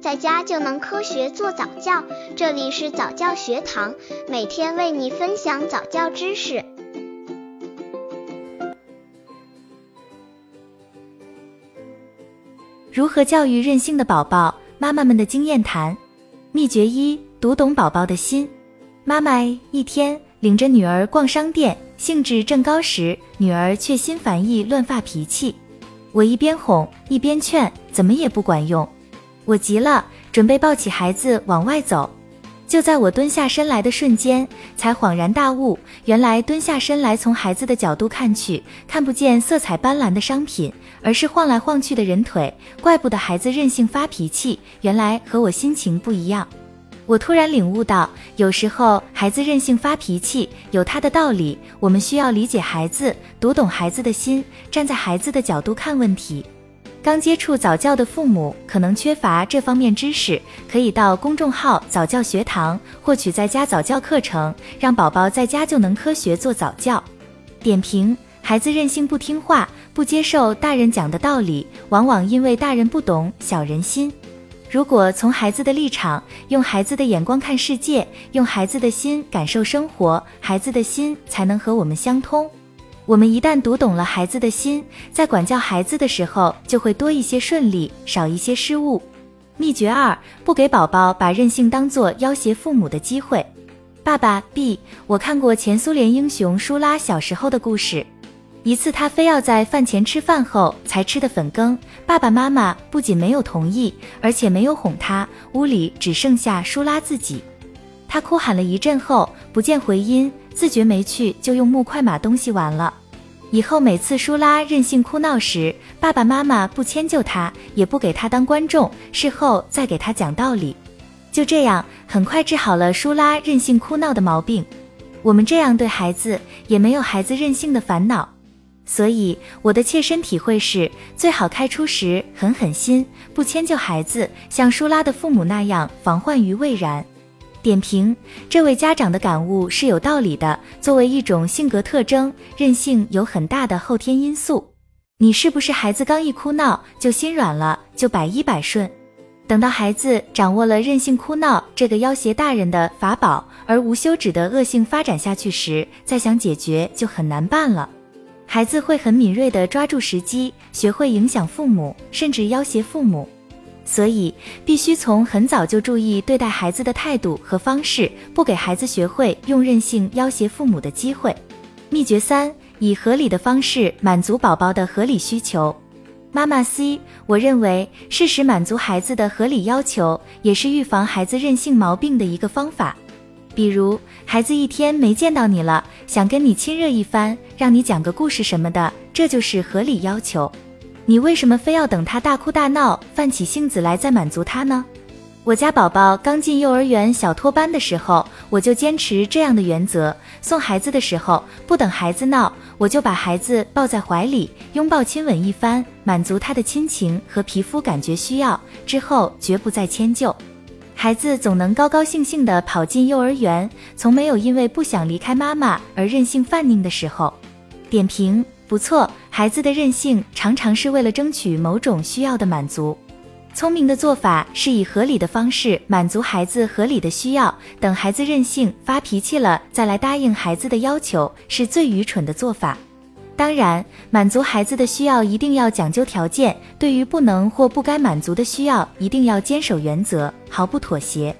在家就能科学做早教。这里是早教学堂，每天为你分享早教知识。如何教育任性的宝宝？妈妈们的经验谈。秘诀一：读懂宝宝的心。妈妈一天领着女儿逛商店，兴致正高时，女儿却心烦意乱发脾气。我一边哄一边劝，怎么也不管用。我急了，准备抱起孩子往外走。就在我蹲下身来的瞬间，才恍然大悟，原来蹲下身来从孩子的角度看去，看不见色彩斑斓的商品，而是晃来晃去的人腿。怪不得孩子任性发脾气，原来和我心情不一样。我突然领悟到，有时候孩子任性发脾气有他的道理，我们需要理解孩子，读懂孩子的心，站在孩子的角度看问题。刚接触早教的父母可能缺乏这方面知识，可以到公众号早教学堂获取在家早教课程，让宝宝在家就能科学做早教。点评：孩子任性不听话，不接受大人讲的道理，往往因为大人不懂小人心。如果从孩子的立场，用孩子的眼光看世界，用孩子的心感受生活，孩子的心才能和我们相通。我们一旦读懂了孩子的心，在管教孩子的时候就会多一些顺利，少一些失误。秘诀二：不给宝宝把任性当做要挟父母的机会。爸爸 B，我看过前苏联英雄舒拉小时候的故事。一次，他非要在饭前吃饭后才吃的粉羹，爸爸妈妈不仅没有同意，而且没有哄他，屋里只剩下舒拉自己。他哭喊了一阵后，不见回音，自觉没趣，就用木块码东西玩了。以后每次舒拉任性哭闹时，爸爸妈妈不迁就他，也不给他当观众，事后再给他讲道理。就这样，很快治好了舒拉任性哭闹的毛病。我们这样对孩子，也没有孩子任性的烦恼。所以我的切身体会是，最好开出时狠狠心，不迁就孩子，像舒拉的父母那样防患于未然。点评：这位家长的感悟是有道理的。作为一种性格特征，任性有很大的后天因素。你是不是孩子刚一哭闹就心软了，就百依百顺？等到孩子掌握了任性哭闹这个要挟大人的法宝，而无休止的恶性发展下去时，再想解决就很难办了。孩子会很敏锐地抓住时机，学会影响父母，甚至要挟父母。所以必须从很早就注意对待孩子的态度和方式，不给孩子学会用任性要挟父母的机会。秘诀三：以合理的方式满足宝宝的合理需求。妈妈 C，我认为适时满足孩子的合理要求，也是预防孩子任性毛病的一个方法。比如，孩子一天没见到你了，想跟你亲热一番，让你讲个故事什么的，这就是合理要求。你为什么非要等他大哭大闹、犯起性子来再满足他呢？我家宝宝刚进幼儿园小托班的时候，我就坚持这样的原则：送孩子的时候，不等孩子闹，我就把孩子抱在怀里，拥抱亲吻一番，满足他的亲情和皮肤感觉需要，之后绝不再迁就。孩子总能高高兴兴地跑进幼儿园，从没有因为不想离开妈妈而任性犯宁的时候。点评不错，孩子的任性常常是为了争取某种需要的满足。聪明的做法是以合理的方式满足孩子合理的需要，等孩子任性发脾气了再来答应孩子的要求，是最愚蠢的做法。当然，满足孩子的需要一定要讲究条件，对于不能或不该满足的需要，一定要坚守原则，毫不妥协。